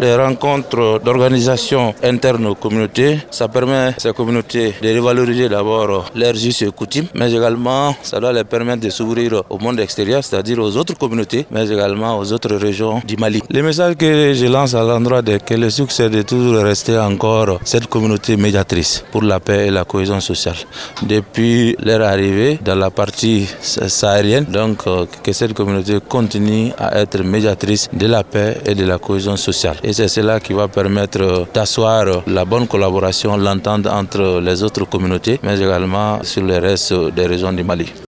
les rencontres d'organisation interne aux communautés. Ça permet à ces communautés de revaloriser d'abord leurs us et coutumes, mais également ça doit les permettre de s'ouvrir au monde extérieur, c'est-à-dire aux autres communautés, mais également aux autres régions du Mali. Le message que je lance à l'endroit de que le succès de toujours rester encore cette communauté médiatrice pour la paix et la cohésion sociale. Depuis leur arrivée dans la partie saharienne, donc euh, que cette communauté continue à être médiatrice de la paix et de la cohésion sociale. Et c'est cela qui va permettre d'asseoir la bonne collaboration, l'entente entre les autres communautés, mais également sur le reste des régions du Mali.